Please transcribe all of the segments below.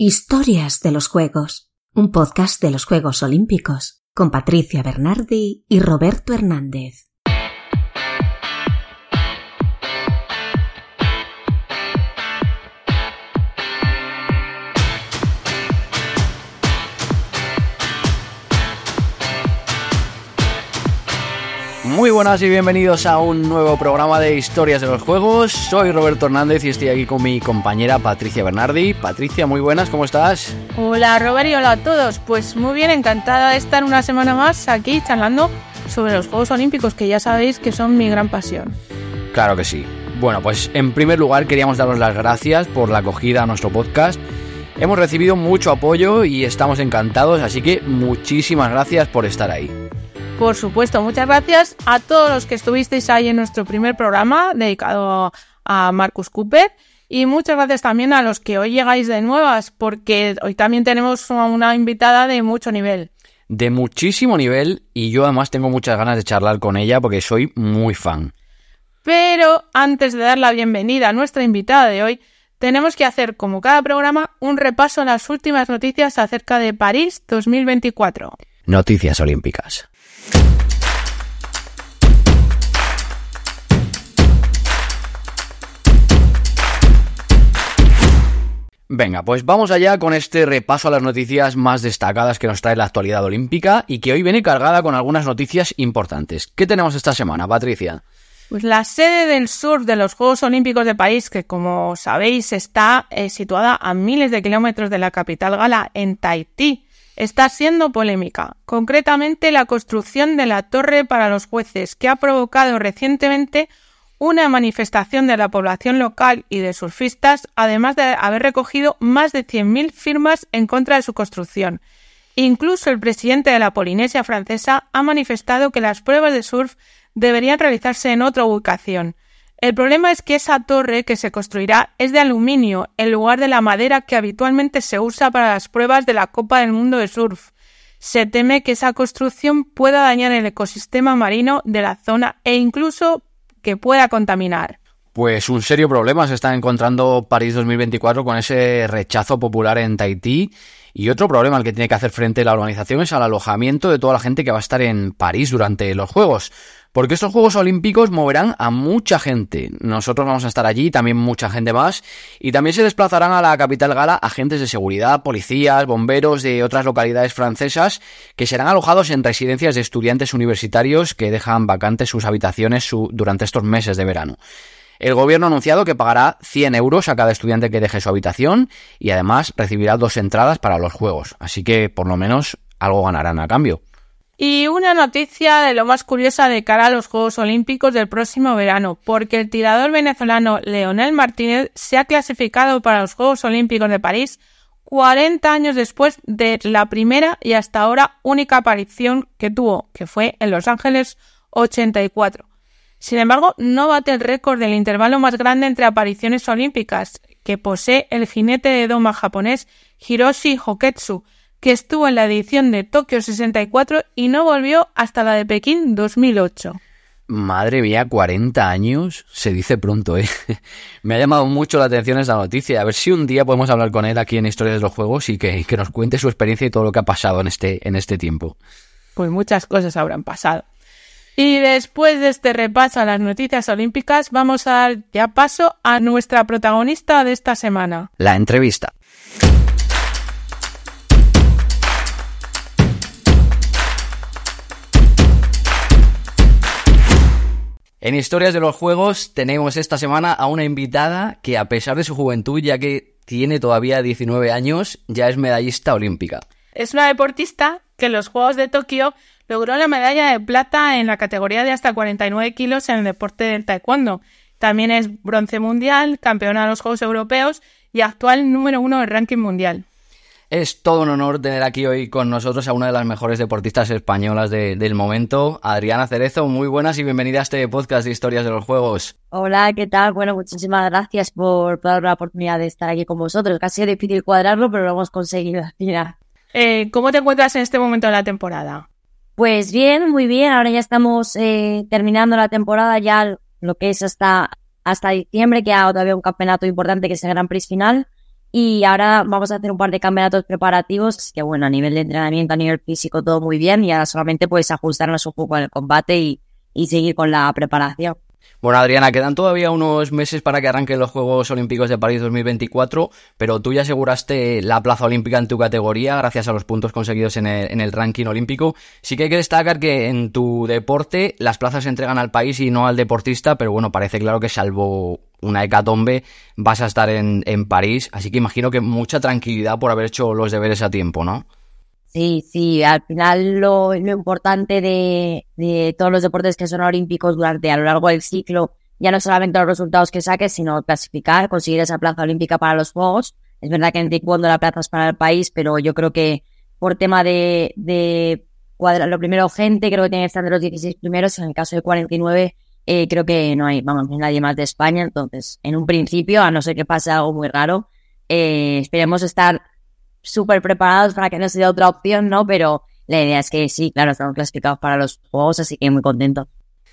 Historias de los Juegos, un podcast de los Juegos Olímpicos, con Patricia Bernardi y Roberto Hernández. Muy buenas y bienvenidos a un nuevo programa de historias de los juegos. Soy Roberto Hernández y estoy aquí con mi compañera Patricia Bernardi. Patricia, muy buenas, ¿cómo estás? Hola Robert y hola a todos. Pues muy bien, encantada de estar una semana más aquí charlando sobre los Juegos Olímpicos, que ya sabéis que son mi gran pasión. Claro que sí. Bueno, pues en primer lugar queríamos daros las gracias por la acogida a nuestro podcast. Hemos recibido mucho apoyo y estamos encantados, así que muchísimas gracias por estar ahí. Por supuesto, muchas gracias a todos los que estuvisteis ahí en nuestro primer programa dedicado a Marcus Cooper. Y muchas gracias también a los que hoy llegáis de nuevas, porque hoy también tenemos una invitada de mucho nivel. De muchísimo nivel, y yo además tengo muchas ganas de charlar con ella porque soy muy fan. Pero antes de dar la bienvenida a nuestra invitada de hoy, tenemos que hacer, como cada programa, un repaso a las últimas noticias acerca de París 2024. Noticias Olímpicas. Venga, pues vamos allá con este repaso a las noticias más destacadas que nos trae la actualidad olímpica y que hoy viene cargada con algunas noticias importantes. ¿Qué tenemos esta semana, Patricia? Pues la sede del sur de los Juegos Olímpicos de París, que como sabéis está eh, situada a miles de kilómetros de la capital gala, en Tahití, está siendo polémica. Concretamente la construcción de la torre para los jueces, que ha provocado recientemente una manifestación de la población local y de surfistas, además de haber recogido más de 100.000 firmas en contra de su construcción. Incluso el presidente de la Polinesia francesa ha manifestado que las pruebas de surf deberían realizarse en otra ubicación. El problema es que esa torre que se construirá es de aluminio en lugar de la madera que habitualmente se usa para las pruebas de la Copa del Mundo de Surf. Se teme que esa construcción pueda dañar el ecosistema marino de la zona e incluso que pueda contaminar. Pues un serio problema se está encontrando París 2024 con ese rechazo popular en Tahití. Y otro problema al que tiene que hacer frente la organización es al alojamiento de toda la gente que va a estar en París durante los Juegos. Porque estos Juegos Olímpicos moverán a mucha gente. Nosotros vamos a estar allí, también mucha gente más. Y también se desplazarán a la capital gala agentes de seguridad, policías, bomberos de otras localidades francesas que serán alojados en residencias de estudiantes universitarios que dejan vacantes sus habitaciones durante estos meses de verano. El gobierno ha anunciado que pagará 100 euros a cada estudiante que deje su habitación y además recibirá dos entradas para los juegos. Así que por lo menos algo ganarán a cambio. Y una noticia de lo más curiosa de cara a los Juegos Olímpicos del próximo verano, porque el tirador venezolano Leonel Martínez se ha clasificado para los Juegos Olímpicos de París 40 años después de la primera y hasta ahora única aparición que tuvo, que fue en Los Ángeles 84. Sin embargo, no bate el récord del intervalo más grande entre apariciones olímpicas que posee el jinete de doma japonés Hiroshi Hoketsu, que estuvo en la edición de Tokio 64 y no volvió hasta la de Pekín 2008. Madre mía, 40 años, se dice pronto, ¿eh? Me ha llamado mucho la atención esta noticia. A ver si un día podemos hablar con él aquí en Historias de los Juegos y que, que nos cuente su experiencia y todo lo que ha pasado en este, en este tiempo. Pues muchas cosas habrán pasado. Y después de este repaso a las noticias olímpicas, vamos a dar ya paso a nuestra protagonista de esta semana. La entrevista. En Historias de los Juegos tenemos esta semana a una invitada que a pesar de su juventud, ya que tiene todavía 19 años, ya es medallista olímpica. Es una deportista que en los Juegos de Tokio logró la medalla de plata en la categoría de hasta 49 kilos en el deporte del taekwondo. También es bronce mundial, campeona de los Juegos Europeos y actual número uno del ranking mundial. Es todo un honor tener aquí hoy con nosotros a una de las mejores deportistas españolas del momento, Adriana Cerezo. Muy buenas y bienvenida a este podcast de Historias de los Juegos. Hola, ¿qué tal? Bueno, muchísimas gracias por, dar la oportunidad de estar aquí con vosotros. Casi es difícil cuadrarlo, pero lo hemos conseguido Eh, ¿Cómo te encuentras en este momento de la temporada? Pues bien, muy bien. Ahora ya estamos eh, terminando la temporada, ya lo que es hasta, hasta diciembre, que ha todavía un campeonato importante que es el Gran Prix final Y ahora vamos a hacer un par de campeonatos preparativos, que bueno, a nivel de entrenamiento, a nivel físico, todo muy bien. Y ahora solamente pues ajustarnos un poco al combate y, y seguir con la preparación. Bueno, Adriana, quedan todavía unos meses para que arranquen los Juegos Olímpicos de París 2024, pero tú ya aseguraste la plaza olímpica en tu categoría gracias a los puntos conseguidos en el, en el, ranking olímpico. Sí que hay que destacar que en tu deporte las plazas se entregan al país y no al deportista, pero bueno, parece claro que salvo una hecatombe vas a estar en, en París, así que imagino que mucha tranquilidad por haber hecho los deberes a tiempo, ¿no? Sí, sí, al final lo, lo importante de, de, todos los deportes que son olímpicos durante a lo largo del ciclo, ya no solamente los resultados que saques, sino clasificar, conseguir esa plaza olímpica para los Juegos. Es verdad que en taekwondo la plaza es para el país, pero yo creo que por tema de, de cuadrar lo primero gente, creo que tiene que estar de los 16 primeros, en el caso de 49 eh, creo que no hay, vamos, nadie más de España, entonces en un principio, a no ser que pase algo muy raro, eh, esperemos estar súper preparados para que no sea otra opción, ¿no? Pero la idea es que sí, claro, estamos clasificados para los Juegos, así que muy contentos.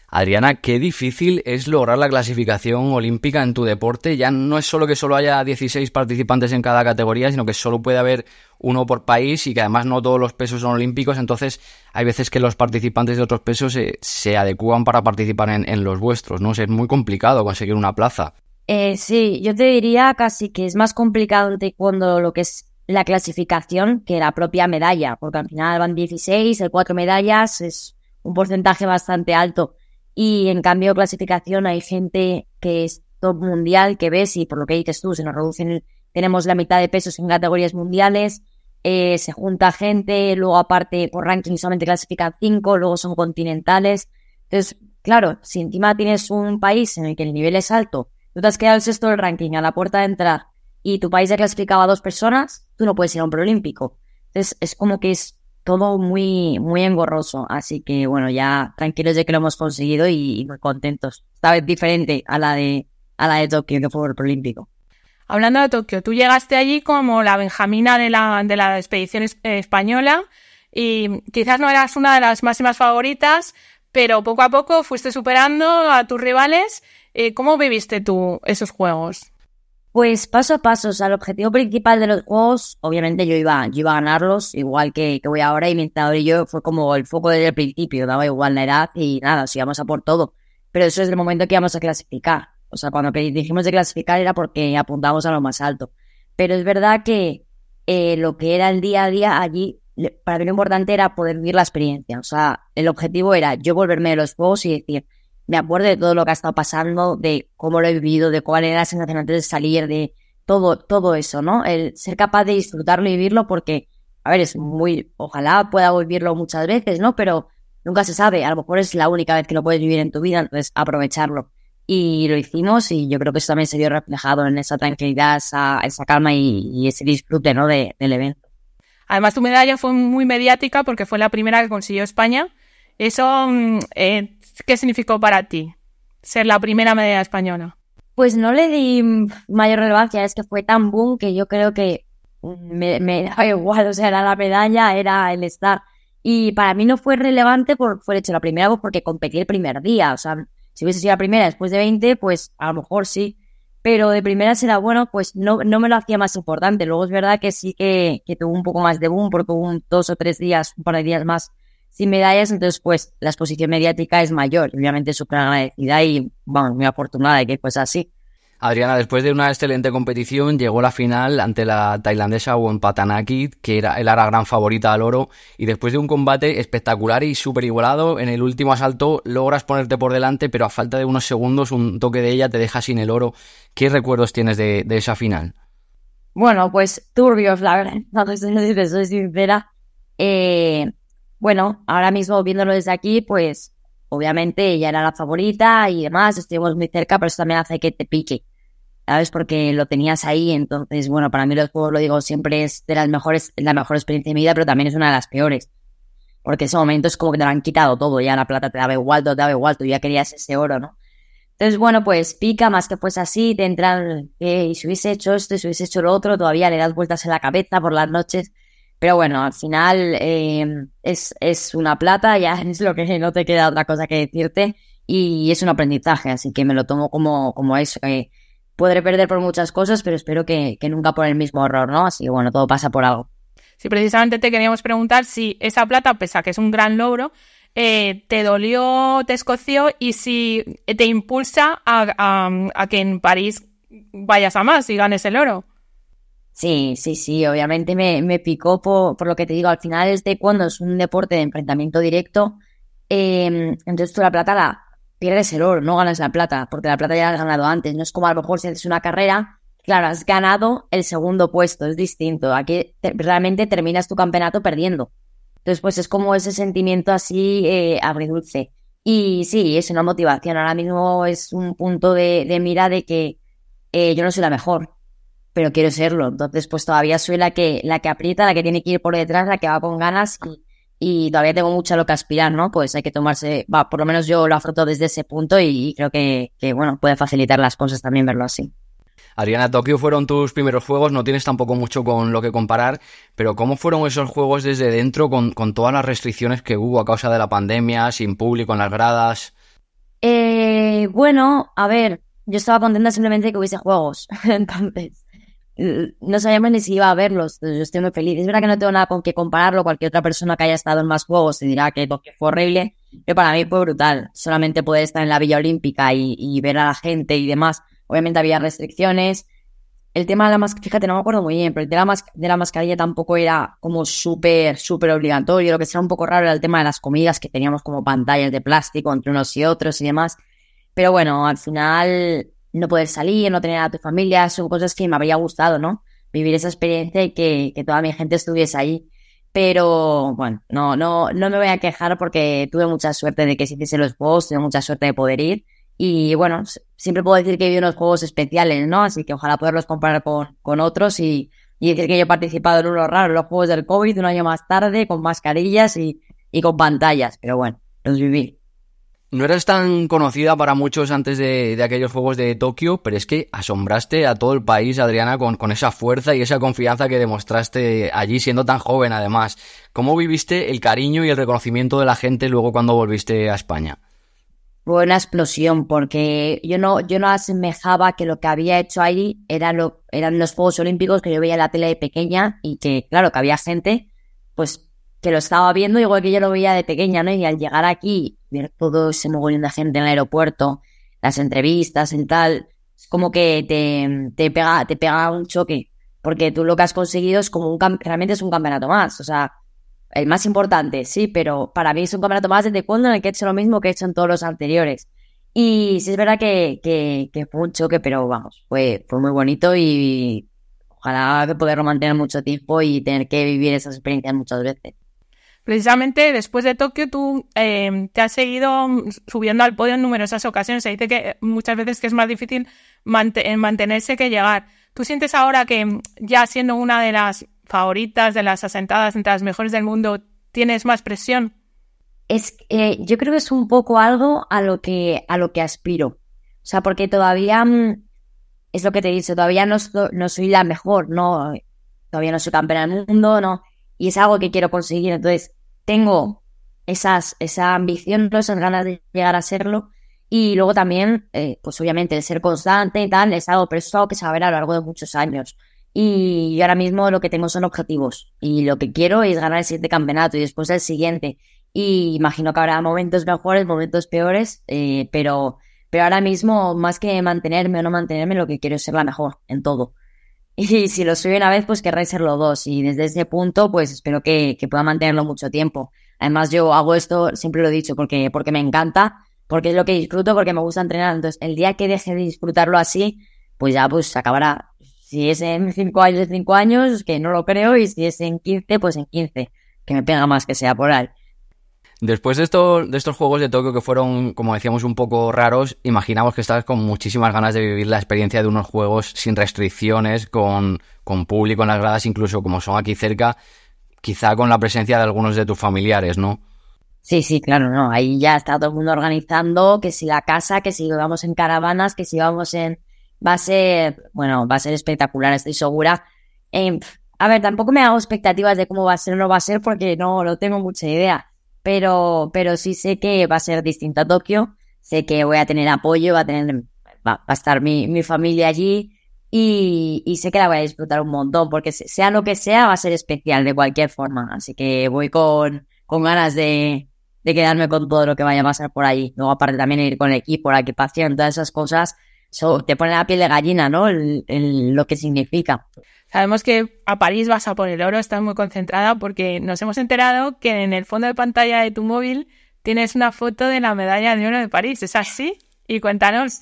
Adriana, qué difícil es lograr la clasificación olímpica en tu deporte. Ya no es solo que solo haya 16 participantes en cada categoría, sino que solo puede haber uno por país y que además no todos los pesos son olímpicos. Entonces, hay veces que los participantes de otros pesos se, se adecúan para participar en, en, los vuestros, ¿no? es muy complicado conseguir una plaza. Eh, sí, yo te diría casi que es más complicado en taekwondo lo que es la clasificación que la propia medalla, porque al final van 16, el cuatro medallas es un porcentaje bastante alto. Y en cambio, clasificación hay gente que es top mundial, que ves, y por lo que dices tú, se nos reducen, tenemos la mitad de pesos en categorías mundiales, eh, se junta gente, luego aparte por ranking solamente clasifican cinco, luego son continentales. Entonces, claro, si encima tienes un país en el que el nivel es alto, tú te has quedado el sexto del ranking a la puerta de entrar y tu país ya clasificaba a dos personas, tú no puedes ir a un preolímpico. Entonces es como que es todo muy, muy engorroso. Así que bueno, ya tranquilos de que lo hemos conseguido y, muy contentos. Esta vez diferente a la de, a la de Tokio, que fue el preolímpico. Hablando de Tokio, tú llegaste allí como la Benjamina de la, de la expedición española y quizás no eras una de las máximas favoritas, pero poco a poco fuiste superando a tus rivales. Eh, ¿Cómo viviste tú esos juegos? Pues paso a paso, o sea, el objetivo principal de los juegos, obviamente yo iba, yo iba a ganarlos, igual que, que voy ahora, y mi entrenador y yo fue como el foco desde el principio, daba igual la edad y nada, si íbamos a por todo. Pero eso es el momento que íbamos a clasificar. O sea, cuando dijimos de clasificar era porque apuntábamos a lo más alto. Pero es verdad que eh, lo que era el día a día allí, para mí lo importante era poder vivir la experiencia. O sea, el objetivo era yo volverme de los juegos y decir, me acuerdo de todo lo que ha estado pasando, de cómo lo he vivido, de cuál era la sensación antes de salir, de todo, todo eso, ¿no? El ser capaz de disfrutarlo y vivirlo porque, a ver, es muy, ojalá pueda vivirlo muchas veces, ¿no? Pero nunca se sabe, a lo mejor es la única vez que lo puedes vivir en tu vida, entonces aprovecharlo. Y lo hicimos y yo creo que eso también se vio reflejado en esa tranquilidad, esa, esa calma y, y, ese disfrute, ¿no? De, del evento. Además, tu medalla fue muy mediática porque fue la primera que consiguió España. Eso mm, eh, ¿Qué significó para ti ser la primera medalla española? Pues no le di mayor relevancia, es que fue tan boom que yo creo que me, me da igual, o sea, era la medalla, era el estar. Y para mí no fue relevante por fue hecho la primera porque competí el primer día, o sea, si hubiese sido la primera después de 20, pues a lo mejor sí, pero de primera será bueno, pues no, no me lo hacía más importante. Luego es verdad que sí que, que tuvo un poco más de boom porque hubo un, dos o tres días, un par de días más sin medallas, entonces pues la exposición mediática es mayor. Obviamente súper agradecida y, vamos, muy afortunada de que pues así. Adriana, después de una excelente competición, llegó la final ante la tailandesa Won Patanaki, que era, era la gran favorita al oro, y después de un combate espectacular y súper igualado, en el último asalto logras ponerte por delante, pero a falta de unos segundos un toque de ella te deja sin el oro. ¿Qué recuerdos tienes de, de esa final? Bueno, pues turbios, la verdad, no soy sincera. Eh, bueno, ahora mismo viéndolo desde aquí, pues obviamente ella era la favorita y demás, estuvimos muy cerca, pero eso también hace que te pique, ¿sabes? Porque lo tenías ahí, entonces, bueno, para mí los juegos, lo digo, siempre es de las mejores, la mejor experiencia de mi vida, pero también es una de las peores. Porque ese momento es como que te lo han quitado todo, ya la plata te daba igual, te daba igual, tú ya querías ese oro, ¿no? Entonces, bueno, pues pica más que pues así, te entran, eh, y si hubiese hecho esto, y si hubiese hecho lo otro, todavía le das vueltas en la cabeza por las noches. Pero bueno, al final eh, es, es una plata, ya es lo que no te queda otra cosa que decirte y es un aprendizaje, así que me lo tomo como, como eso, que, podré perder por muchas cosas, pero espero que, que nunca por el mismo error, ¿no? Así que bueno, todo pasa por algo. Sí, precisamente te queríamos preguntar si esa plata, pese a que es un gran logro, eh, te dolió, te escoció y si te impulsa a, que en París vayas a más y ganes el oro. Sí, sí, sí, obviamente me, me picó por, por, lo que te digo, al final de cuando es un deporte de enfrentamiento directo, em, entonces tú la plata la pierdes el oro, no ganas la plata, porque la plata ya la has ganado antes, no es como a lo mejor si haces una carrera, claro, has ganado el segundo puesto, es distinto, aquí realmente terminas tu campeonato perdiendo. Entonces, pues es como ese sentimiento así eh, agridulce. Y sí, es una motivación. Ahora mismo es un punto de, mira de que eh, yo no soy la mejor, pero quiero serlo. Entonces, pues todavía soy la que, la que aprieta, la que tiene que ir por detrás, la que va con ganas y, todavía tengo mucho a lo que aspirar, ¿no? Pues hay que tomarse, va, por lo menos yo lo afronto desde ese punto y, creo que, que, bueno, puede facilitar las cosas también verlo así. Adriana, Tokio fueron tus primeros juegos, no tienes tampoco mucho con lo que comparar, pero ¿cómo fueron esos juegos desde dentro con, todas las restricciones que hubo a causa de la pandemia, sin público en las gradas? Eh, bueno, a ver, yo estaba contenta simplemente que hubiese juegos, entonces no sabíamos ni si iba a verlos, yo estoy muy feliz. Es verdad que no tengo nada con que compararlo, cualquier otra persona que haya estado en más juegos te dirá que fue horrible, pero para mí fue brutal, solamente poder estar en la Villa Olímpica y ver a la gente y demás Obviamente había restricciones. El tema de la mascarilla, fíjate, no me acuerdo muy bien, pero el tema de la mascarilla tampoco era como súper, súper obligatorio. Lo que era un poco raro era el tema de las comidas, que teníamos como pantallas de plástico entre unos y otros y demás. Pero bueno, al final no poder salir, no tener a tu familia, son cosas que me habría gustado, ¿no? Vivir esa experiencia y que, toda mi gente estuviese ahí. Pero bueno, no, no, no me voy a quejar porque tuve mucha suerte de que se hiciese los juegos, tuve mucha suerte de poder ir. Y bueno, siempre puedo decir que he vivido unos juegos especiales, ¿no? Así que ojalá poderlos comparar con, con otros y, y, decir que yo he participado en unos raros, los juegos del COVID, un año más tarde, con mascarillas y, y con pantallas. Pero bueno, los viví. No eras tan conocida para muchos antes de, aquellos Juegos de Tokio, pero es que asombraste a todo el país, Adriana, con, esa fuerza y esa confianza que demostraste allí siendo tan joven además. ¿Cómo viviste el cariño y el reconocimiento de la gente luego cuando volviste a España? fue una explosión porque yo no, yo no asemejaba que lo que había hecho ahí eran los Juegos Olímpicos que yo veía en la tele de pequeña y que, claro, que había gente, pues, que lo estaba viendo igual que yo lo veía de pequeña, ¿no? Y al llegar aquí, ver todo ese mogollón de gente en el aeropuerto, las entrevistas y tal, es como que te, te pega, te pega un choque, porque tú lo que has conseguido es como un, realmente es un campeonato más, o sea, el más importante, sí, pero para mí es un campeonato más de taekwondo en el que he hecho lo mismo que he hecho en todos los anteriores. Y sí es verdad que, que, fue un choque, pero vamos, fue, fue muy bonito y ojalá poderlo mantener mucho tiempo y tener que vivir esas experiencias muchas veces. Precisamente después de Tokio tú eh, te has seguido subiendo al podio en numerosas ocasiones. Se dice que muchas veces que es más difícil mantenerse que llegar. ¿Tú sientes ahora que ya siendo una de las favoritas, de las asentadas entre las mejores del mundo, tienes más presión? Es, eh, yo creo que es un poco algo a lo que, a lo que aspiro. O sea, porque todavía, mm, es lo que te he dicho, todavía no, no soy la mejor, no, todavía no soy campeona del mundo, no, y es algo que quiero conseguir. Entonces, tengo esas, esa ambición, esas ganas de llegar a serlo. Y luego también, eh, pues obviamente, el ser constante y tal, es algo, pero es algo que se va a ver a lo largo de muchos años. Y ahora mismo lo que tengo son objetivos. Y lo que quiero es ganar el siguiente campeonato y después el siguiente. Y imagino que habrá momentos mejores, momentos peores, eh, pero, pero ahora mismo, más que mantenerme o no mantenerme, lo que quiero es ser la mejor en todo. Y si lo soy una vez, pues querré serlo dos. Y desde ese punto, pues espero que, que pueda mantenerlo mucho tiempo. Además, yo hago esto, siempre lo he dicho, porque, porque me encanta, porque es lo que disfruto, porque me gusta entrenar. Entonces, el día que deje de disfrutarlo así, pues ya pues acabará. Si es en 5 años, 5 años, que no lo creo, y si es en 15, pues en 15, que me pega más que sea por ahí. Después de, de estos Juegos de Tokio que fueron, como decíamos, un poco raros, imaginamos que estabas con muchísimas ganas de vivir la experiencia de unos Juegos sin restricciones, con, con público en las gradas, incluso como son aquí cerca, quizá con la presencia de algunos de tus familiares, ¿no? Sí, sí, claro, no. Ahí ya está todo el mundo organizando, que si la casa, que si vamos en caravanas, que si vamos en, va a ser, bueno, va a ser espectacular, estoy segura. Em, a ver, tampoco me hago expectativas de cómo va a ser o no va a ser porque no, no tengo mucha idea, pero, pero sí sé que va a ser distinto a Tokio, sé que voy a tener apoyo, va a tener va, a estar mi, mi familia allí y, y, sé que la voy a disfrutar un montón, porque sea lo que sea, va a ser especial de cualquier forma. Así que voy con, con ganas de, de quedarme con todo lo que vaya a pasar por allí. Luego, aparte, también ir con el equipo, la equipación, todas esas cosas, te pone la piel de gallina, ¿no? lo que significa. Sabemos que a París vas a poner oro, estás muy concentrada porque nos hemos enterado que en el fondo de pantalla de tu móvil tienes una foto de la medalla de oro de París. ¿Es así? Y cuéntanos,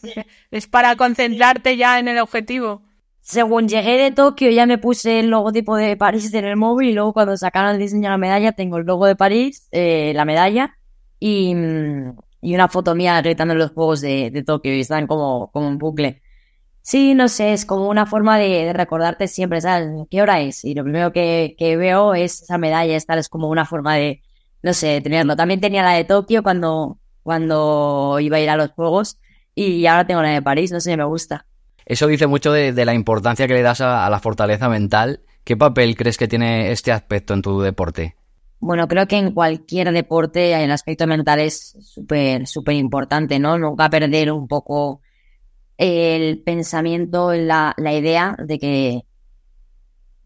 ¿es para concentrarte ya en el objetivo? Según llegué de Tokio ya me puse el logotipo de París en el móvil y luego cuando sacaron el diseño de la medalla tengo el logo de París, eh, la medalla y, y, una foto mía gritando los juegos de, Tokio y están como, como un bucle. Sí, no sé, es como una forma de, recordarte siempre, ¿sabes? ¿Qué hora es? Y lo primero que, que veo es esa medalla, esta es como una forma de, no sé, tenerlo. También tenía la de Tokio cuando, cuando iba a ir a los juegos y ahora tengo la de París, no sé, me gusta. Eso dice mucho de, la importancia que le das a, la fortaleza mental. ¿Qué papel crees que tiene este aspecto en tu deporte? Bueno, creo que en cualquier deporte el aspecto mental es súper, súper importante, ¿no? Nunca perder un poco el pensamiento, la, la idea de que,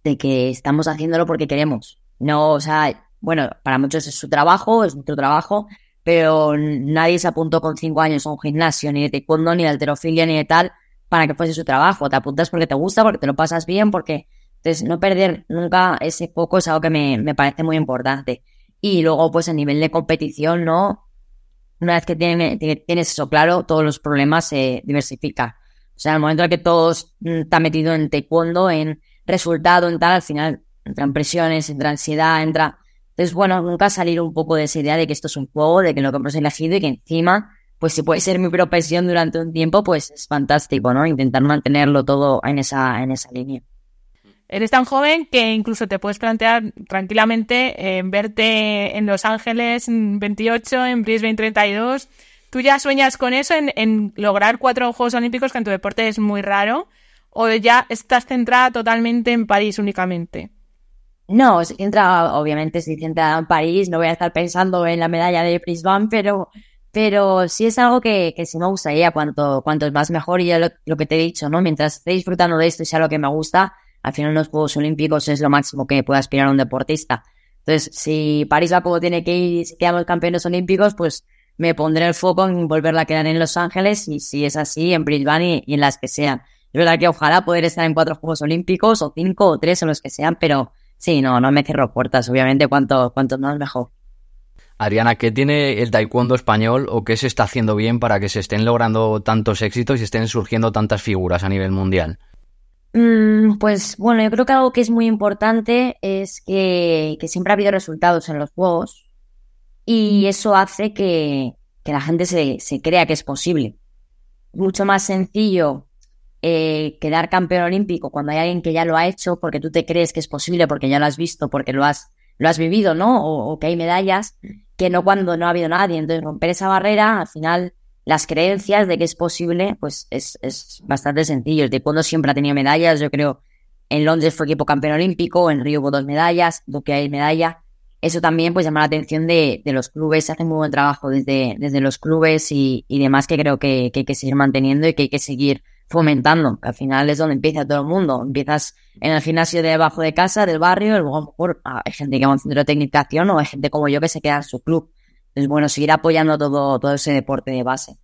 de que estamos haciéndolo porque queremos. No, o sea, bueno, para muchos es su trabajo, es nuestro trabajo, pero nadie se apuntó con cinco años a un gimnasio, ni de taekwondo, ni de alterofilia, ni de tal, para que fuese su trabajo. Te apuntas porque te gusta, porque te lo pasas bien, porque... Entonces, no perder nunca ese foco es algo que me, me parece muy importante. Y luego, pues a nivel de competición, ¿no? Una vez que tiene, tienes eso claro, todos los problemas se diversifican. O sea, en el momento en que todo está metido en taekwondo, en resultado, en tal, al final entran presiones, entra ansiedad, entra... Entonces, bueno, nunca salir un poco de esa idea de que esto es un juego, de que lo que hemos elegido y que encima, pues si puede ser mi profesión durante un tiempo, pues es fantástico, ¿no? Intentar mantenerlo todo en esa, en esa línea. Eres tan joven que incluso te puedes plantear tranquilamente en verte en Los Ángeles en 28, en Brisbane 32. ¿Tú ya sueñas con eso, en, lograr cuatro Juegos Olímpicos, que en tu deporte es muy raro? ¿O ya estás centrada totalmente en París únicamente? No, si entra, obviamente, si entra en París, no voy a estar pensando en la medalla de Brisbane, pero, pero sí es algo que, que sí me gustaría, cuanto, cuanto más mejor, y ya lo, que te he dicho, ¿no? Mientras esté disfrutando de esto y sea lo que me gusta, al final los Juegos Olímpicos es lo máximo que puede aspirar un deportista. Entonces, si París va como tiene que ir y si quedamos campeones olímpicos, pues me pondré el foco en volverla a quedar en Los Ángeles y si es así, en Brisbane y, y en las que sean. Es verdad que ojalá poder estar en cuatro Juegos Olímpicos o cinco o tres o los que sean, pero Sí, no, no me cierro puertas, obviamente, cuanto, cuanto más mejor. Adriana, ¿qué tiene el taekwondo español o qué se está haciendo bien para que se estén logrando tantos éxitos y estén surgiendo tantas figuras a nivel mundial? Mm, pues bueno, yo creo que algo que es muy importante es que, siempre ha habido resultados en los juegos y eso hace que, la gente se, se crea que es posible. Mucho más sencillo eh, quedar campeón olímpico cuando hay alguien que ya lo ha hecho porque tú te crees que es posible, porque ya lo has visto, porque lo has, lo has vivido, ¿no? O, que hay medallas, que no cuando no ha habido nadie. Entonces, romper esa barrera, al final, las creencias de que es posible, pues es, es bastante sencillo. El taekwondo siempre ha tenido medallas, yo creo. En Londres fue equipo campeón olímpico, en Río hubo dos medallas, que hay medalla. Eso también pues llama la atención de, de los clubes, se hace muy buen trabajo desde, desde los clubes y, y demás que creo que, que hay que seguir manteniendo y que hay que seguir fomentando, al final es donde empieza todo el mundo. Empiezas en el gimnasio de debajo de casa, del barrio, y luego a lo mejor ah, hay gente que va a un centro de tecnicación o hay gente como yo que se queda en su club. Es bueno, seguir apoyando todo, todo ese deporte de base.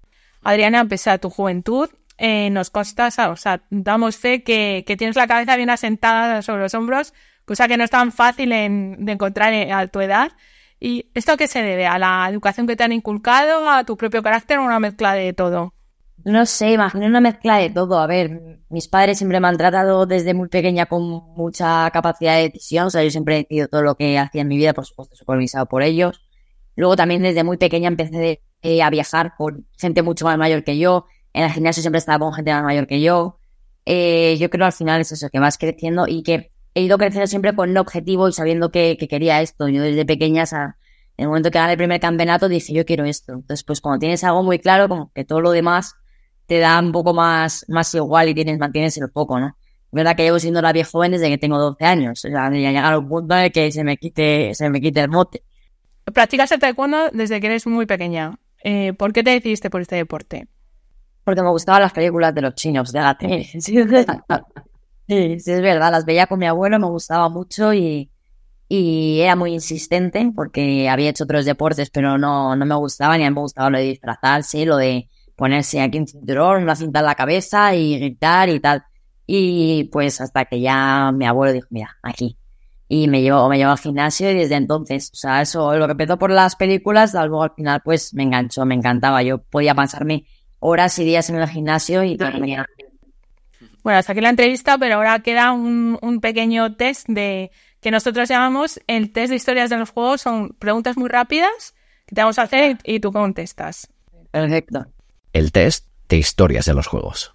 Adriana, pese a tu juventud, eh, nos constas, o sea, damos fe que, que, tienes la cabeza bien asentada sobre los hombros, cosa que no es tan fácil en, de encontrar a tu edad. ¿Y esto qué se debe? ¿A la educación que te han inculcado? ¿A tu propio carácter o una mezcla de todo? No sé, imagino una mezcla de todo. A ver, mis padres siempre me han tratado desde muy pequeña con mucha capacidad de decisión. O sea, yo siempre he decidido todo lo que hacía en mi vida, por supuesto, supervisado por ellos. Luego también desde muy pequeña empecé eh, a viajar con gente mucho más mayor que yo. En el gimnasio siempre estaba con gente más mayor que yo. Eh, yo creo al final es eso, que vas creciendo y que he ido creciendo siempre con un objetivo y sabiendo que, quería esto. Yo desde pequeña, en el momento que gané el primer campeonato, dije, yo quiero esto. Entonces, pues cuando tienes algo muy claro, como que todo lo demás te da un poco más, más igual y tienes, mantienes el foco, ¿no? Verdad que llevo siendo la vieja joven desde que tengo 12 años. O sea, ya llegar a un punto en el que se me quite, se me quite el mote. Practicas el taekwondo desde que eres muy pequeña. Eh, ¿Por qué te decidiste por este deporte? Porque me gustaban las películas de los chinos, de la. Sí, es verdad, las veía con mi abuelo, me gustaba mucho y, y era muy insistente porque había hecho otros deportes, pero no, no me gustaba, ni a mí me gustaba lo de disfrazarse, lo de ponerse aquí un cinturón, una cinta en la cabeza y gritar y tal. Y pues hasta que ya mi abuelo dijo, mira, aquí. Y me llevó, me llevó al gimnasio y desde entonces, o sea, eso, lo que empezó por las películas, luego al final pues me enganchó, me encantaba. Yo podía pasarme horas y días en el gimnasio y Bueno, hasta aquí la entrevista, pero ahora queda un, un pequeño test de que nosotros llamamos el test de historias de los juegos. Son preguntas muy rápidas que te vamos a hacer y, y tú contestas. Perfecto. El test de historias de los juegos.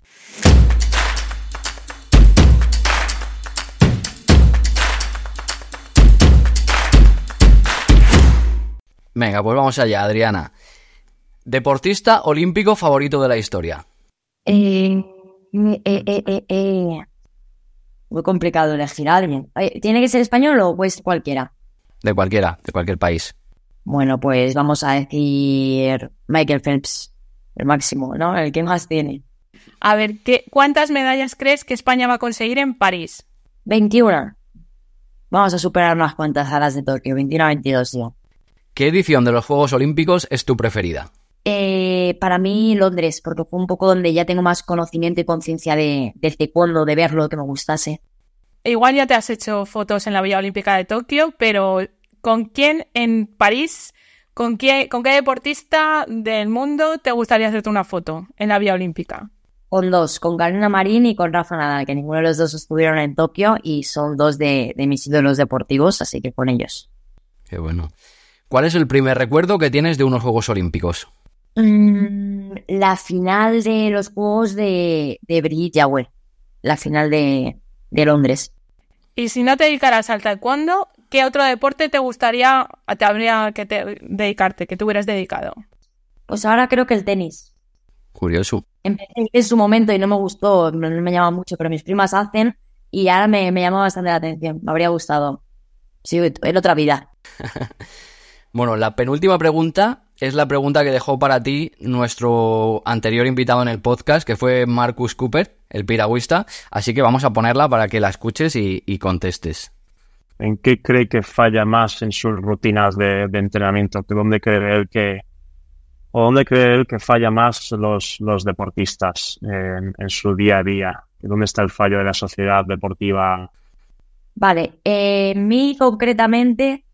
Venga, pues vamos allá, Adriana. Deportista olímpico favorito de la historia. Eh, eh, eh, eh, eh. Muy complicado elegir a alguien. ¿Tiene que ser español o pues cualquiera? De cualquiera, de cualquier país. Bueno, pues vamos a decir Michael Phelps, el máximo, ¿no? El que más tiene. A ver, ¿qué, ¿cuántas medallas crees que España va a conseguir en París? 21. Vamos a superar unas cuantas a las de Tokio, 21 a 22 ya. ¿Qué edición de los Juegos Olímpicos es tu preferida? Eh, para mí Londres, porque fue un poco donde ya tengo más conocimiento y conciencia de, del taekwondo, de verlo, que me gustase. Igual ya te has hecho fotos en la Villa Olímpica de Tokio, pero ¿con quién en París, con qué, con qué deportista del mundo te gustaría hacerte una foto en la Villa Olímpica? Con dos, con Karina Marín y con Rafa Nadal, que ninguno de los dos estuvieron en Tokio y son dos de, de mis ídolos deportivos, así que con ellos. Qué bueno. ¿Cuál es el primer recuerdo que tienes de unos Juegos Olímpicos? Mm, la final de los Juegos de, de Brigitte la final de, de Londres. Y si no te dedicaras al taekwondo, ¿qué otro deporte te gustaría, te habría que te- dedicarte, que te hubieras dedicado? Pues ahora creo que el tenis. Curioso. Empecé en su momento y no me gustó, no no me llama mucho, pero mis primas hacen y ahora me, me llama bastante la atención. Me habría gustado. Sí, en otra vida. Bueno, la penúltima pregunta es la pregunta que dejó para ti nuestro anterior invitado en el podcast, que fue Marcus Cooper, el piragüista. Así que vamos a ponerla para que la escuches y, y contestes. ¿En qué cree que falla más en sus rutinas de, de entrenamiento? ¿Que ¿Dónde cree él que, o dónde cree él que falla más los, los deportistas en, en su día a día? ¿Dónde está el fallo de la sociedad deportiva? Vale, eh, en mí concretamente,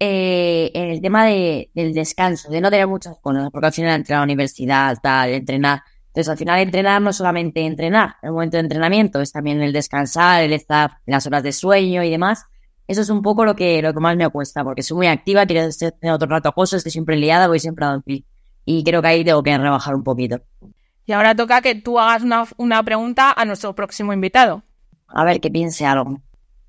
eh, en el tema de, del descanso, de no tener muchas cosas, porque al final entrar a la universidad, tal, entrenar. Entonces, al final entrenar no es solamente entrenar, el momento de entrenamiento, es también el descansar, el estar en las horas de sueño y demás. Eso es un poco lo que, lo que más me cuesta, porque soy muy activa, quiero hacer otro rato cosas, estoy siempre liada, voy siempre a dormir. Y creo que ahí tengo que rebajar un poquito. Y ahora toca que tú hagas una, una pregunta a nuestro próximo invitado. A ver qué piense algo.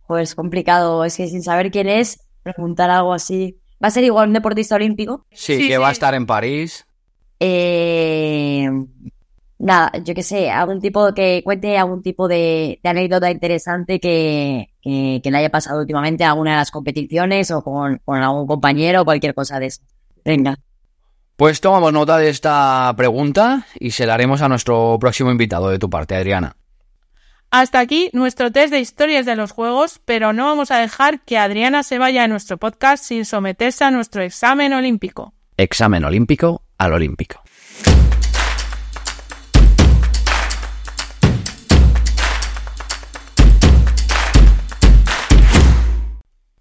Joder, es complicado, es que sin saber quién es, preguntar algo así. ¿Va a ser igual un deportista olímpico? Sí, Sí, que sí. va a estar en París. Eh, nada, yo qué sé, algún tipo que cuente algún tipo de, de anécdota interesante que, que, que le haya pasado últimamente a alguna de las competiciones o con, con algún compañero o cualquier cosa de eso. Venga. Pues tomamos nota de esta pregunta y se la haremos a nuestro próximo invitado de tu parte, Adriana. Hasta aquí nuestro test de historias de los juegos, pero no vamos a dejar que Adriana se vaya a nuestro podcast sin someterse a nuestro examen olímpico. Examen olímpico al olímpico.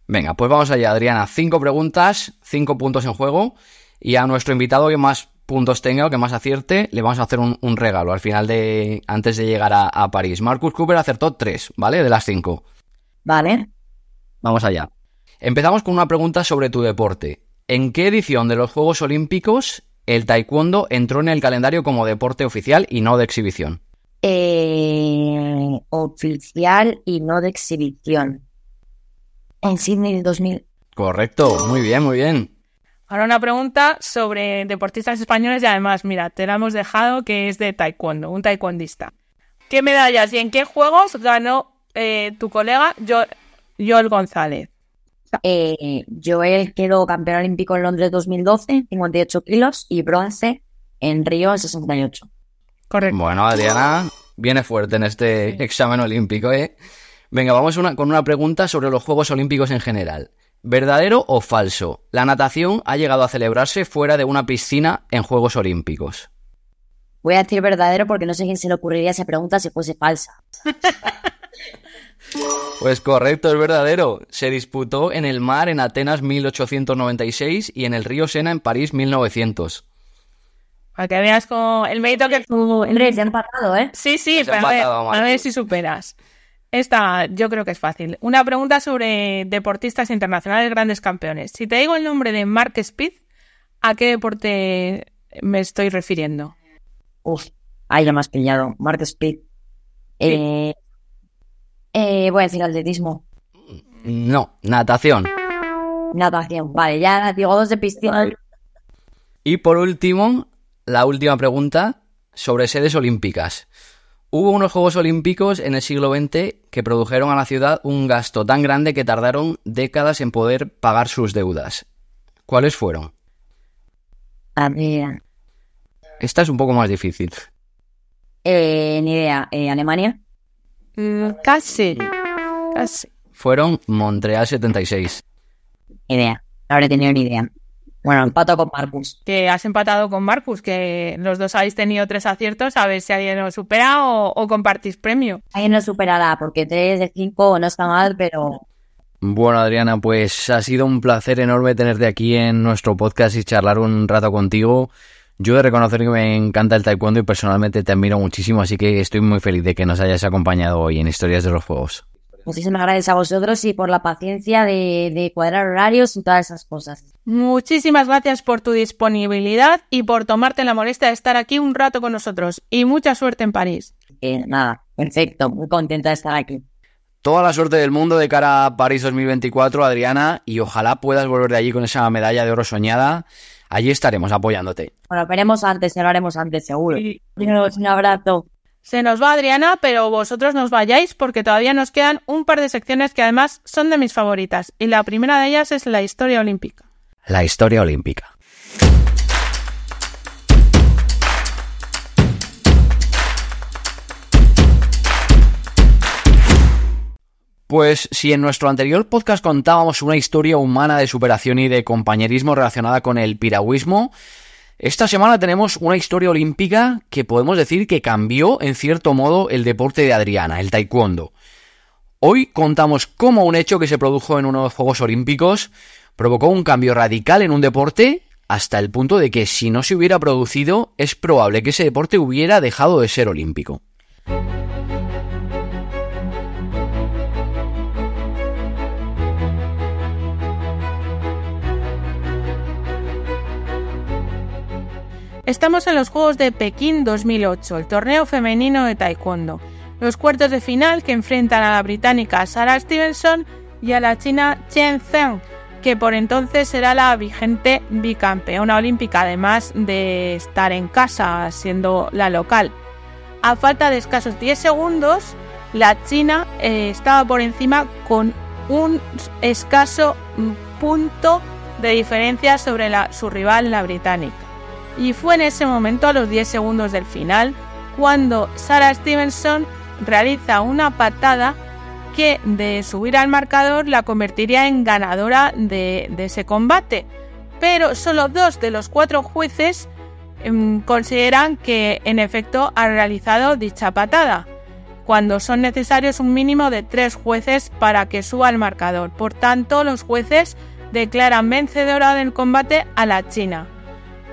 Venga, pues vamos allá, Adriana. Cinco preguntas, cinco puntos en juego. Y a nuestro invitado que más puntos tenga o que más acierte, le vamos a hacer un, un regalo al final de. antes de llegar a, a París. Marcus Cooper acertó tres, ¿vale? De las cinco. Vale. Vamos allá. Empezamos con una pregunta sobre tu deporte. ¿En qué edición de los Juegos Olímpicos el taekwondo entró en el calendario como deporte oficial y no de exhibición? Eh, oficial y no de exhibición. En Sydney del 2000. Correcto, muy bien, muy bien. Ahora una pregunta sobre deportistas españoles y además, mira, te la hemos dejado que es de taekwondo, un taekwondista. ¿Qué medallas y en qué juegos ganó eh, tu colega Jo- Joel González? Eh, Joel quedó campeón olímpico en Londres 2012, 58 kilos, y bronce en Río en 68. Correcto. Bueno, Adriana viene fuerte en este examen olímpico, ¿eh? Venga, vamos una- con una pregunta sobre los Juegos Olímpicos en general. ¿Verdadero o falso? La natación ha llegado a celebrarse fuera de una piscina en Juegos Olímpicos. Voy a decir verdadero porque no sé quién se le ocurriría esa pregunta si fuese falsa. Pues correcto, es verdadero. Se disputó en el mar en Atenas 1896 y en el río Sena en París 1900. Para que veas con el mérito que... Andrés, ya han empatado, ¿eh? Sí, sí, Se ha pero a ver, empatado, a ver si superas. Esta yo creo que es fácil. Una pregunta sobre deportistas internacionales grandes campeones. Si te digo el nombre de Mark Speed, ¿a qué deporte me estoy refiriendo? Uf, ahí me has pillado. Mark Speed. Eh, eh, voy a decir atletismo. No, natación. Natación. Vale, ya digo dos de piscina. Y por último, la última pregunta sobre sedes olímpicas. Hubo unos Juegos Olímpicos en el siglo XX que produjeron a la ciudad un gasto tan grande que tardaron décadas en poder pagar sus deudas. ¿Cuáles fueron? A ver, Esta es un poco más difícil. eh, ni idea. Eh, Alemania. Mm, casi. Casi. Fueron Montreal 76. Ni idea. No habré tenido ni idea. Bueno, empato con Marcus. Que has empatado con Marcus, que los dos habéis tenido tres aciertos, a ver si alguien os supera o, o compartís premio. Alguien no superará porque 3 de 5 no está mal, pero Bueno, Adriana, pues ha sido un placer enorme tenerte aquí en nuestro podcast y charlar un rato contigo. Yo he de reconocer que me encanta el taekwondo y personalmente te admiro muchísimo, así que estoy muy feliz de que nos hayas acompañado hoy en Historias de los Juegos. Muchísimas gracias a vosotros y por la paciencia de, de cuadrar horarios y todas esas cosas. Muchísimas gracias por tu disponibilidad y por tomarte la molestia de estar aquí un rato con nosotros. Y mucha suerte en París. Eh, nada, perfecto, muy contenta de estar aquí. Toda la suerte del mundo de cara a París 2024, Adriana, y ojalá puedas volver de allí con esa medalla de oro soñada. Allí estaremos apoyándote. Bueno, veremos antes, ya lo haremos antes, seguro. Dios, un abrazo. Se nos va Adriana, pero vosotros nos vayáis porque todavía nos quedan un par de secciones que además son de mis favoritas. Y la primera de ellas es la historia olímpica. La historia olímpica. Pues si en nuestro anterior podcast contábamos una historia humana de superación y de compañerismo relacionada con el piragüismo, esta semana tenemos una historia olímpica que podemos decir que cambió en cierto modo el deporte de Adriana, el taekwondo. Hoy contamos cómo un hecho que se produjo en unos Juegos Olímpicos provocó un cambio radical en un deporte hasta el punto de que si no se hubiera producido es probable que ese deporte hubiera dejado de ser olímpico. Estamos en los Juegos de Pekín 2008, el torneo femenino de taekwondo. Los cuartos de final que enfrentan a la británica Sarah Stevenson y a la china Chen Zheng, que por entonces será la vigente bicampeona olímpica, además de estar en casa siendo la local. A falta de escasos 10 segundos, la china eh, estaba por encima con un escaso mm, punto de diferencia sobre su rival, la británica. Y fue en ese momento, a los 10 segundos del final, cuando Sarah Stevenson realiza una patada que de subir al marcador la convertiría en ganadora de, ese combate. Pero solo dos de los cuatro jueces em, consideran que en efecto ha realizado dicha patada, cuando son necesarios un mínimo de tres jueces para que suba al marcador. Por tanto, los jueces declaran vencedora del combate a la China.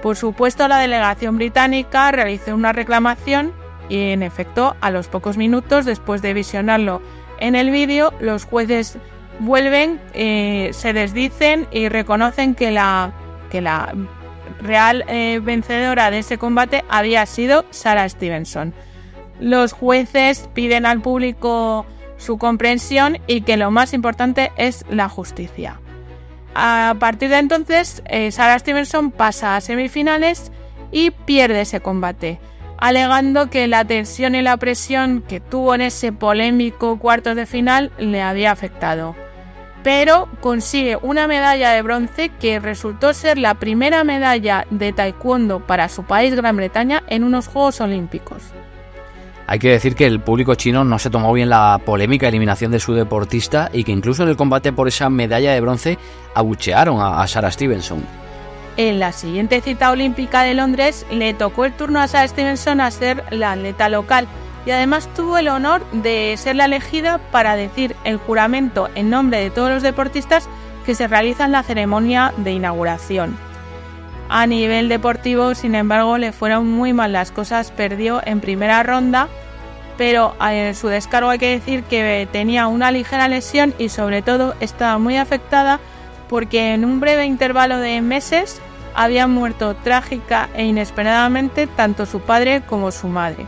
Por supuesto, la delegación británica realizó una reclamación y, en efecto, a los pocos minutos después de visionarlo en el vídeo, los jueces vuelven, eh, se desdicen y reconocen que la, real eh, vencedora de ese combate había sido Sarah Stevenson. Los jueces piden al público su comprensión y que lo más importante es la justicia. A partir de entonces, eh, Sarah Stevenson pasa a semifinales y pierde ese combate, alegando que la tensión y la presión que tuvo en ese polémico cuarto de final le había afectado. pero consigue una medalla de bronce que resultó ser la primera medalla de taekwondo para su país Gran Bretaña en unos Juegos Olímpicos. Hay que decir que el público chino no se tomó bien la polémica eliminación de su deportista y que incluso en el combate por esa medalla de bronce abuchearon a, Sarah Stevenson. En la siguiente cita olímpica de Londres le tocó el turno a Sarah Stevenson a ser la atleta local y además tuvo el honor de ser la elegida para decir el juramento en nombre de todos los deportistas que se realiza en la ceremonia de inauguración. A nivel deportivo, sin embargo, le fueron muy mal las cosas, perdió en primera ronda, pero en su descargo hay que decir que tenía una ligera lesión y sobre todo estaba muy afectada porque en un breve intervalo de meses habían muerto trágica e inesperadamente tanto su padre como su madre.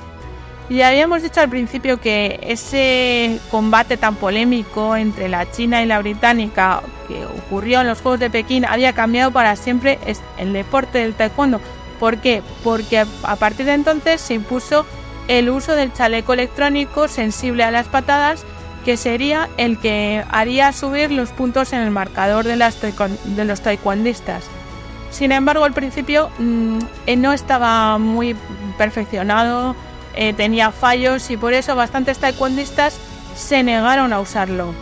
Y habíamos dicho al principio que ese combate tan polémico entre la China y la británica que ocurrió en los Juegos de Pekín había cambiado para siempre el deporte del taekwondo. ¿Por qué? Porque a partir de entonces se impuso el uso del chaleco electrónico sensible a las patadas, que sería el que haría subir los puntos en el marcador de, de los taekwondistas. Sin embargo, al principio mm, eh, no estaba muy perfeccionado, eh, tenía fallos y por eso bastantes taekwondistas se negaron a usarlo.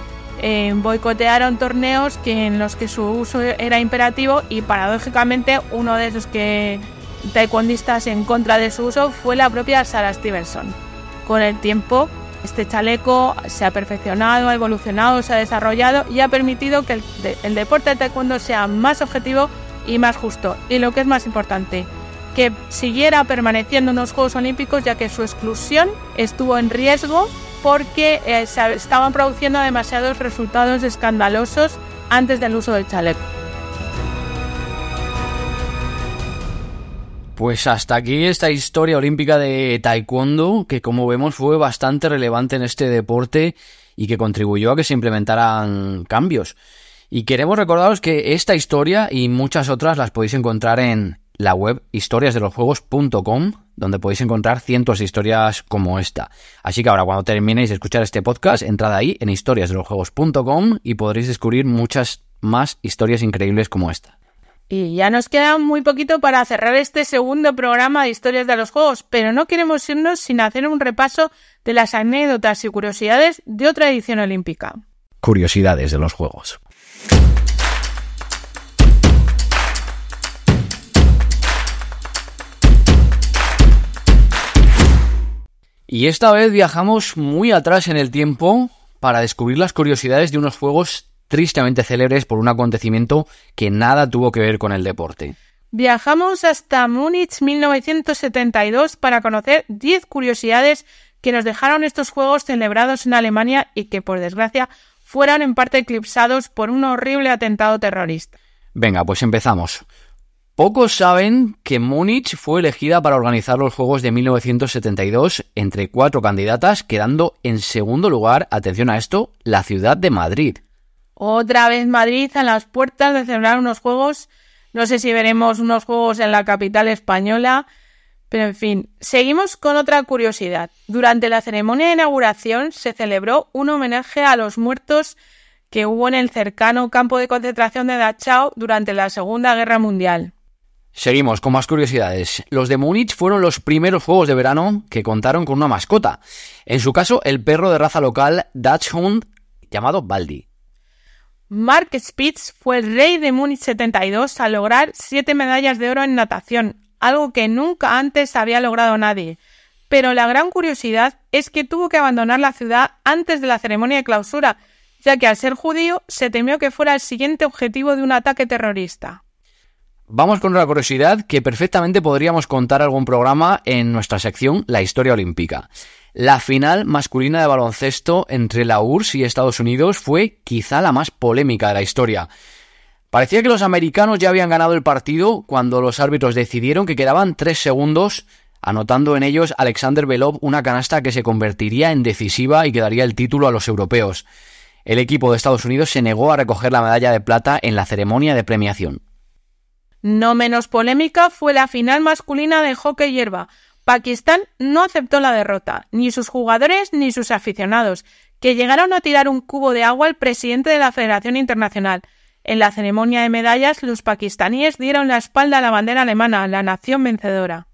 Eh, boicotearon torneos que, en los que su uso era imperativo y paradójicamente uno de esos que taekwondistas en contra de su uso fue la propia Sarah Stevenson. Con el tiempo, este chaleco se ha perfeccionado, ha evolucionado, se ha desarrollado y ha permitido que el, el deporte de taekwondo sea más objetivo y más justo. Y lo que es más importante, que siguiera permaneciendo en los Juegos Olímpicos ya que su exclusión estuvo en riesgo porque eh, se estaban produciendo demasiados resultados escandalosos antes del uso del chaleco. Pues hasta aquí esta historia olímpica de Taekwondo, que como vemos fue bastante relevante en este deporte y que contribuyó a que se implementaran cambios. Y queremos recordaros que esta historia y muchas otras las podéis encontrar en la web historiasdelosjuegos.com, donde podéis encontrar cientos de historias como esta. Así que ahora cuando terminéis de escuchar este podcast, entrad ahí en historiasdelosjuegos.com y podréis descubrir muchas más historias increíbles como esta. Y ya nos queda muy poquito para cerrar este segundo programa de historias de los juegos, pero no queremos irnos sin hacer un repaso de las anécdotas y curiosidades de otra edición olímpica. Curiosidades de los juegos. Y esta vez viajamos muy atrás en el tiempo para descubrir las curiosidades de unos juegos tristemente célebres por un acontecimiento que nada tuvo que ver con el deporte. Viajamos hasta Múnich 1972 para conocer 10 curiosidades que nos dejaron estos juegos celebrados en Alemania y que por desgracia fueron en parte eclipsados por un horrible atentado terrorista. Venga, pues empezamos. Pocos saben que Múnich fue elegida para organizar los Juegos de 1972 entre cuatro candidatas, quedando en segundo lugar, atención a esto, la ciudad de Madrid. Otra vez Madrid a las puertas de celebrar unos Juegos. No sé si veremos unos Juegos en la capital española, pero en fin, seguimos con otra curiosidad. Durante la ceremonia de inauguración se celebró un homenaje a los muertos que hubo en el cercano campo de concentración de Dachau durante la Segunda Guerra Mundial. Seguimos con más curiosidades. Los de Múnich fueron los primeros juegos de verano que contaron con una mascota. En su caso, el perro de raza local Dachshund llamado Baldi. Mark Spitz fue el rey de Múnich 72 al lograr siete medallas de oro en natación, algo que nunca antes había logrado nadie. Pero la gran curiosidad es que tuvo que abandonar la ciudad antes de la ceremonia de clausura, ya que al ser judío se temió que fuera el siguiente objetivo de un ataque terrorista. Vamos con una curiosidad que perfectamente podríamos contar algún programa en nuestra sección La Historia Olímpica. La final masculina de baloncesto entre la URSS y Estados Unidos fue quizá la más polémica de la historia. Parecía que los americanos ya habían ganado el partido cuando los árbitros decidieron que quedaban tres segundos, anotando en ellos Alexander Belov una canasta que se convertiría en decisiva y que daría el título a los europeos. El equipo de Estados Unidos se negó a recoger la medalla de plata en la ceremonia de premiación. No menos polémica fue la final masculina de hockey hierba. Pakistán no aceptó la derrota, ni sus jugadores ni sus aficionados, que llegaron a tirar un cubo de agua al presidente de la Federación Internacional. En la ceremonia de medallas, los pakistaníes dieron la espalda a la bandera alemana, la nación vencedora.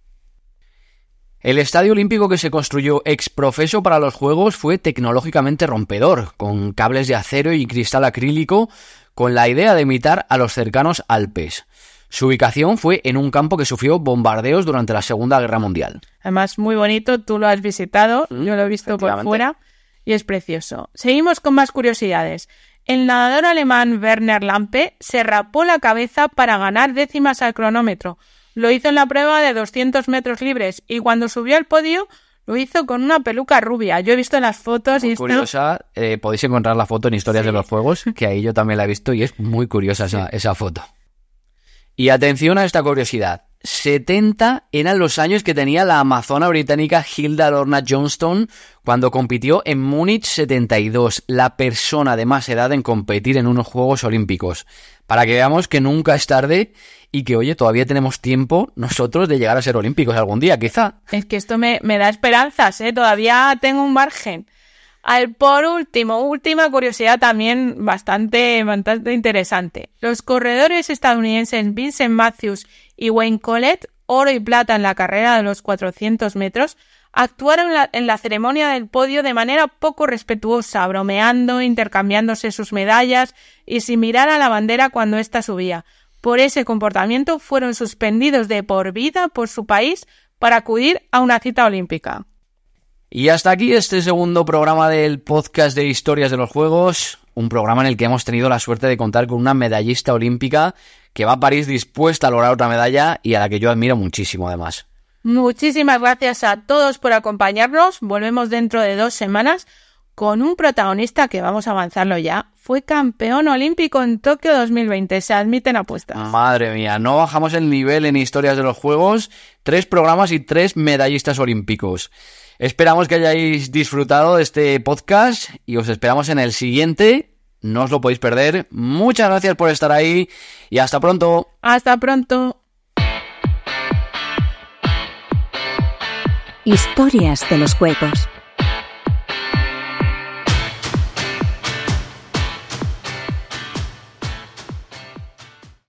El estadio olímpico que se construyó ex profeso para los Juegos fue tecnológicamente rompedor, con cables de acero y cristal acrílico, con la idea de imitar a los cercanos Alpes. Su ubicación fue en un campo que sufrió bombardeos durante la Segunda Guerra Mundial. Además, muy bonito, tú lo has visitado, Mm, yo lo he visto por fuera y es precioso. Seguimos con más curiosidades. El nadador alemán Werner Lampe se rapó la cabeza para ganar décimas al cronómetro. Lo hizo en la prueba de 200 metros libres y cuando subió al podio lo hizo con una peluca rubia. Yo he visto las fotos y Muy esto- curiosa, eh, podéis encontrar la foto en Historias de los Juegos, que ahí yo también la he visto y es muy curiosa esa, esa foto. Y atención a esta curiosidad. 70 eran los años que tenía la amazona británica Hilda Lorna Johnston cuando compitió en Múnich 72, la persona de más edad en competir en unos Juegos Olímpicos. Para que veamos que nunca es tarde y que, oye, todavía tenemos tiempo nosotros de llegar a ser olímpicos algún día, quizá. Es que esto me, me da esperanzas, ¿eh? Todavía tengo un margen. Al por último, última curiosidad también bastante, bastante interesante. Los corredores estadounidenses Vincent Matthews y Wayne Collett, oro y plata en la carrera de los 400 metros, actuaron en la, en la ceremonia del podio de manera poco respetuosa, bromeando, intercambiándose sus medallas y sin mirar a la bandera cuando ésta subía. Por ese comportamiento fueron suspendidos de por vida por su país para acudir a una cita olímpica. Y hasta aquí este segundo programa del podcast de historias de los Juegos, un programa en el que hemos tenido la suerte de contar con una medallista olímpica que va a París dispuesta a lograr otra medalla y a la que yo admiro muchísimo además. Muchísimas gracias a todos por acompañarnos. Volvemos dentro de dos semanas con un protagonista que vamos a avanzarlo ya. Fue campeón olímpico en Tokio 2020. Se admiten apuestas. Madre mía, no bajamos el nivel en historias de los Juegos, tres programas y tres medallistas olímpicos. Esperamos que hayáis disfrutado de este podcast y os esperamos en el siguiente. No os lo podéis perder. Muchas gracias por estar ahí y hasta pronto. Hasta pronto. Historias de los Juegos.